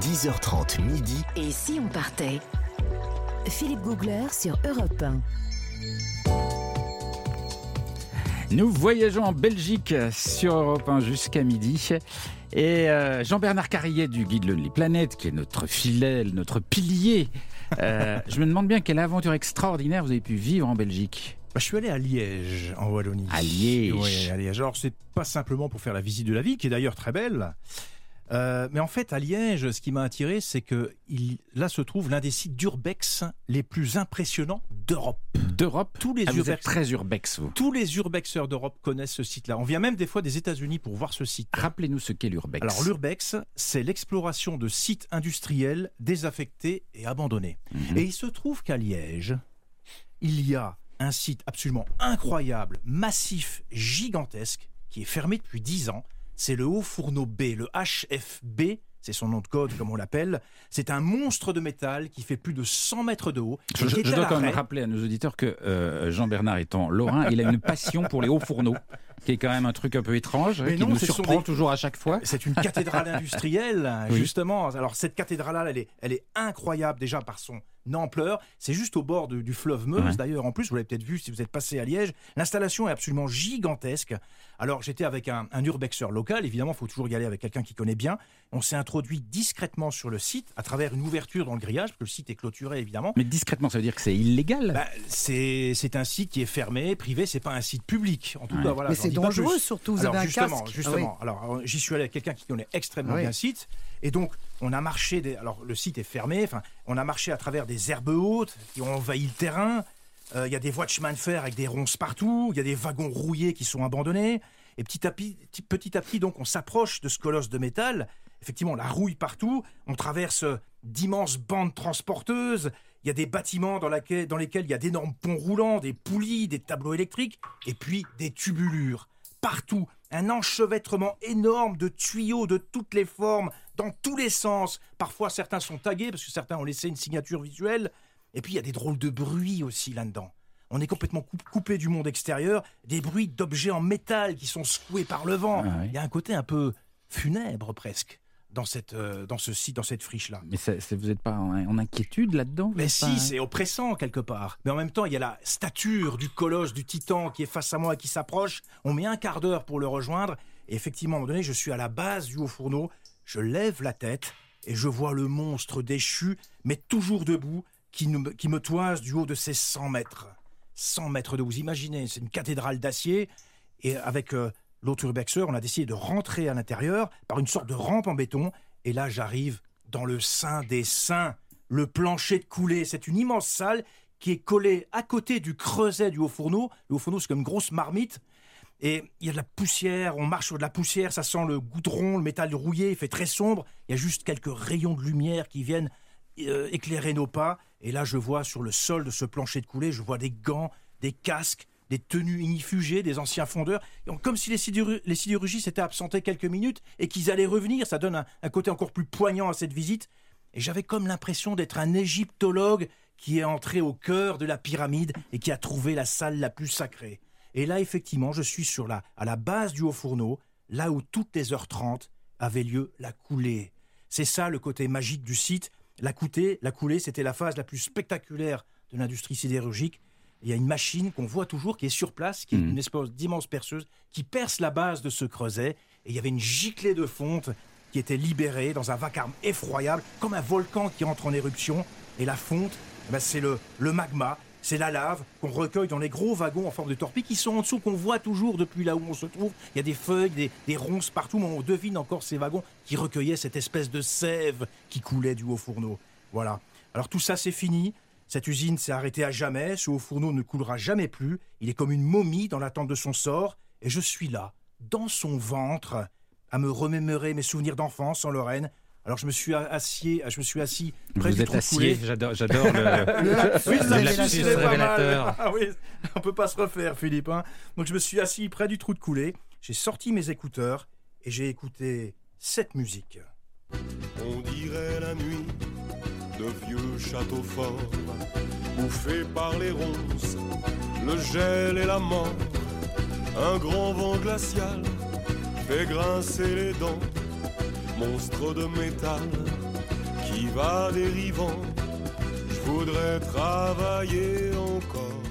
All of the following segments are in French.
10h30 midi. Et si on partait? Philippe Googler sur Europe 1. Nous voyageons en Belgique sur Europe 1 jusqu'à midi. Et euh, Jean-Bernard Carrier du guide Lonely Planet, qui est notre fidèle, notre pilier, euh, je me demande bien quelle aventure extraordinaire vous avez pu vivre en Belgique. Bah, je suis allé à Liège, en Wallonie. À Liège. Oui, à Liège. Alors, c'est pas simplement pour faire la visite de la ville, qui est d'ailleurs très belle. Euh, mais en fait, à Liège, ce qui m'a attiré, c'est que il, là se trouve l'un des sites d'urbex les plus impressionnants d'Europe. D'Europe Tous les Ah, vous êtes urbex, très urbex, vous. tous les urbexeurs d'Europe connaissent ce site-là. On vient même des fois des États-Unis pour voir ce site. Rappelez-nous ce qu'est l'urbex. Alors l'urbex, c'est l'exploration de sites industriels désaffectés et abandonnés. Mhm. Et il se trouve qu'à Liège, il y a un site absolument incroyable, massif, gigantesque, qui est fermé depuis 10 ans. C'est le Haut Fourneau B, le HFB, c'est son nom de code comme on l'appelle. C'est un monstre de métal qui fait plus de 100 mètres de haut. Je, je- dois quand même rappeler à nos auditeurs que euh, Jean-Bernard étant lorrain, il a une passion pour les hauts fourneaux, qui est quand même un truc un peu étrange, Mais qui non, nous surprend des- toujours à chaque fois. C'est une cathédrale industrielle, Oui. justement. Alors cette cathédrale, elle est, elle est incroyable déjà par son ampleur. C'est juste au bord de- du fleuve Meuse, Ouais. d'ailleurs. En plus, vous l'avez peut-être vu si vous êtes passé à Liège. L'installation est absolument gigantesque. Alors j'étais avec un, un urbexeur local. Évidemment, il faut toujours y aller avec quelqu'un qui connaît bien. On s'est introduit discrètement sur le site à travers une ouverture dans le grillage, parce que le site est clôturé évidemment. Mais discrètement, ça veut dire que c'est illégal? Bah, c'est un site qui est fermé, privé, c'est pas un site public. En tout Ouais. cas, voilà. Mais c'est dangereux plus. surtout, vous Alors, avez un justement, casque. Justement, alors euh, j'y suis allé avec quelqu'un qui connaît extrêmement Ah oui. bien le site, et donc on a marché. Des, alors le site est fermé. Enfin, on a marché à travers des herbes hautes qui ont envahi le terrain. Euh, Il y a des voies de chemin de fer avec des ronces partout. Il y a des wagons rouillés qui sont abandonnés. Et petit à petit, petit à petit, donc on s'approche de ce colosse de métal. Effectivement, la rouille partout. On traverse euh, d'immenses bandes transporteuses. Il y a des bâtiments dans, laquelle- dans lesquels il y a d'énormes ponts roulants, des poulies, des tableaux électriques, et puis des tubulures. Partout, un enchevêtrement énorme de tuyaux de toutes les formes, dans tous les sens. Parfois, certains sont tagués parce que certains ont laissé une signature visuelle. Et puis, il y a des drôles de bruits aussi là-dedans. On est complètement coup- coupé du monde extérieur, des bruits d'objets en métal qui sont secoués par le vent. Ah oui. Il y a un côté un peu funèbre presque dans, cette, euh, dans ce site, dans cette friche-là. Mais ça- c'est- vous n'êtes pas en, en inquiétude là-dedans Mais si, pas- c'est oppressant quelque part. Mais en même temps, il y a la stature du colosse, du titan qui est face à moi et qui s'approche. On met un quart d'heure pour le rejoindre. Et effectivement, à un moment donné, je suis à la base du haut fourneau. Je lève la tête et je vois le monstre déchu, mais toujours debout, qui, nous- qui me toise du haut de ses 100 mètres. 100 mètres de. Vous imaginez, c'est une cathédrale d'acier. Et avec euh, l'autre urbexeur, on a décidé de rentrer à l'intérieur par une sorte de rampe en béton. Et là, j'arrive dans le sein des saints, le plancher de coulée. C'est une immense salle qui est collée à côté du creuset du haut fourneau. Le haut fourneau, c'est comme une grosse marmite. Et il y a de la poussière, on marche sur de la poussière, ça sent le goudron, le métal rouillé, il fait très sombre. Il y a juste quelques rayons de lumière qui viennent euh, éclairer nos pas. Et là, je vois sur le sol de ce plancher de coulée, je vois des gants, des casques, des tenues inifugées, des anciens fondeurs. Comme si les, sidéru- les sidérurgies s'étaient absentés quelques minutes et qu'ils allaient revenir. Ça donne un, un côté encore plus poignant à cette visite. Et j'avais comme l'impression d'être un égyptologue qui est entré au cœur de la pyramide et qui a trouvé la salle la plus sacrée. Et là, effectivement, je suis sur la, à la base du haut fourneau, là où toutes les heures 30 avait lieu la coulée. C'est ça le côté magique du site. La, coûtée, la coulée, c'était la phase la plus spectaculaire de l'industrie sidérurgique. Il y a une machine qu'on voit toujours qui est sur place, qui est Mhm. une espèce d'immense perceuse, qui perce la base de ce creuset. Et il y avait une giclée de fonte qui était libérée dans un vacarme effroyable, comme un volcan qui entre en éruption. Et la fonte, eh ben, c'est le, le magma, c'est la lave qu'on recueille dans les gros wagons en forme de torpille qui sont en dessous, qu'on voit toujours depuis là où on se trouve. Il y a des feuilles, des, des ronces partout, mais on devine encore ces wagons qui recueillaient cette espèce de sève qui coulait du haut fourneau. Voilà. Alors tout ça, c'est fini. Cette usine s'est arrêtée à jamais. Ce haut fourneau ne coulera jamais plus. Il est comme une momie dans l'attente de son sort. Et je suis là, dans son ventre, à me remémorer mes souvenirs d'enfance en Lorraine. Alors je me suis assis, je me suis assis près Vous du êtes coulé. j'adore, j'adore le, Oui, le mal. révélateur. Ah oui, on peut pas se refaire, Philippe. hein. Donc je me suis assis près du trou de coulée, j'ai sorti mes écouteurs et j'ai écouté cette musique. On dirait la nuit de vieux châteaux forts, bouffés par les ronces, le gel et la mort. Un grand vent glacial fait grincer les dents, monstre de métal qui va dérivant. Je voudrais travailler encore,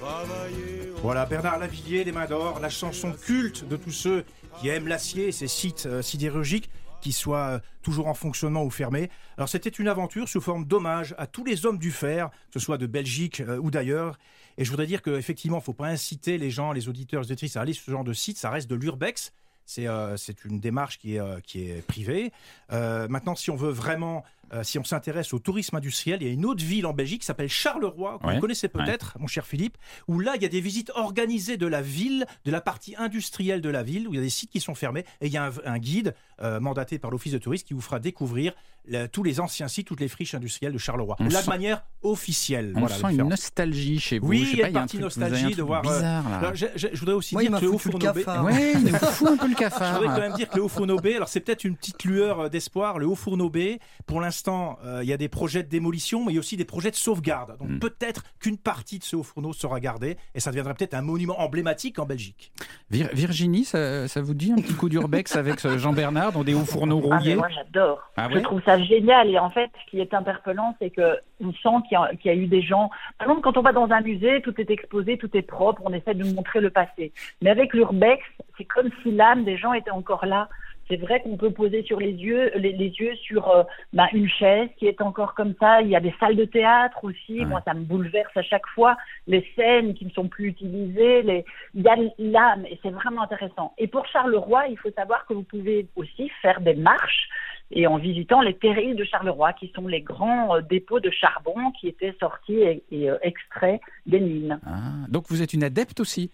travailler. Voilà, Bernard Lavillier, Les Mains d'Or, la chanson culte de tous ceux qui aiment l'acier, ces sites euh, sidérurgiques qui soient euh, toujours en fonctionnement ou fermés. Alors c'était une aventure sous forme d'hommage à tous les hommes du fer, que ce soit de Belgique euh, ou d'ailleurs. Et je voudrais dire qu'effectivement, il ne faut pas inciter les gens, les auditeurs, les auditrices à aller sur ce genre de site, ça reste de l'urbex. C'est euh, une démarche qui est, privée. Maintenant, si on veut vraiment, euh, si on s'intéresse au tourisme industriel, il y a une autre ville en Belgique qui s'appelle Charleroi, que Ouais, vous connaissez peut-être, mon cher Philippe, où là, il y a des visites organisées de la ville, de la partie industrielle de la ville, où il y a des sites qui sont fermés, et il y a un, un guide euh, mandaté par l'Office de tourisme qui vous fera découvrir la- tous les anciens sites, toutes les friches industrielles de Charleroi. On là, sent- de manière officielle. On voilà sent une nostalgie chez vous. Oui, Je sais il y a une un partie un nostalgie de voir, euh, Bizarre, là. Alors, je, je- je voudrais aussi Moi, dire que le haut foutu le fourneau B- cafard. Ouais, il fout un peu le Je cafard. voudrais quand même dire que le haut fourneau B, alors c'est peut-être une petite lueur d'espoir, le haut fourneau B, pour l'instant, euh, il y a des projets de démolition, mais il y a aussi des projets de sauvegarde. Donc Mm. peut-être qu'une partie de ce haut fourneau sera gardée, et ça deviendrait peut-être un monument emblématique en Belgique. Vir- Virginie, ça, ça vous dit un petit coup d'urbex avec Jean Bernard dans des hauts fourneaux Ah, rouillés moi j'adore. Ah je trouve ça génial et en fait ce qui est interpellant c'est que on sent qu'il y, a- qu'il y a eu des gens. Par exemple quand on va dans un musée tout est exposé, tout est propre, on essaie de nous montrer le passé. Mais avec l'urbex c'est comme si l'âme des gens était encore là. C'est vrai qu'on peut poser sur les yeux les, les yeux sur euh, bah, une chaise qui est encore comme ça. Il y a des salles de théâtre aussi. Ouais. Moi ça me bouleverse à chaque fois les scènes qui ne sont plus utilisées. Les... Il y a l'âme et c'est vraiment intéressant. Et pour Charleroi il faut savoir que vous pouvez aussi faire des marches et en visitant les terrils de Charleroi, qui sont les grands euh, dépôts de charbon qui étaient sortis et, et, euh, extraits des mines. Ah, Donc vous êtes une adepte aussi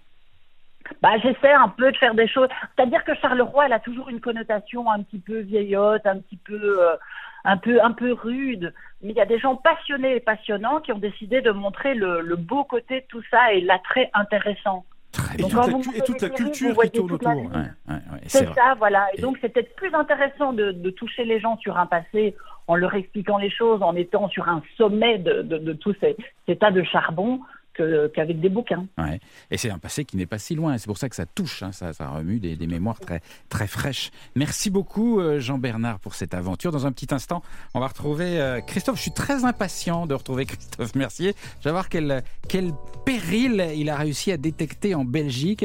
Bah, j'essaie un peu de faire des choses. C'est-à-dire que Charleroi, elle a toujours une connotation un petit peu vieillotte, un petit peu, euh, un peu, un peu rude. Mais il y a des gens passionnés et passionnants qui ont décidé de montrer le, le beau côté de tout ça et l'attrait intéressant. Et. Donc, toute la et toute la culture qui tourne autour. Ouais, ouais, ouais, C'est vrai. ça, voilà. Et Et- donc, c'est peut-être plus intéressant de, de toucher les gens sur un passé en leur expliquant les choses, en étant sur un sommet de, de, de tous ces, ces tas de charbon qu'avec des bouquins. Ouais. Et c'est un passé qui n'est pas si loin. C'est pour ça que ça touche, hein, ça, remue des, mémoires très, très fraîches. Merci beaucoup, euh, Jean-Bernard, pour cette aventure. Dans un petit instant, on va retrouver euh, Christophe. Je suis très impatient de retrouver Christophe Mercier. Je vais voir quel, quel péril il a réussi à détecter en Belgique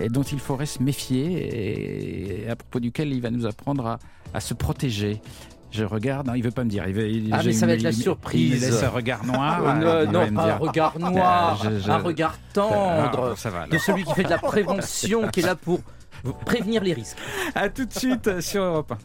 et dont il faudrait se méfier et à propos duquel il va nous apprendre à se protéger. Je regarde, non, il veut pas me dire. Il veut, il- Ah, mais ça va être la surprise. Il laisse un regard noir. Il non, pas un regard noir, je- je- un regard Ah, tendre ça va. de celui qui fait de la prévention, qui est là pour prévenir les risques. À tout de suite sur Europe 1.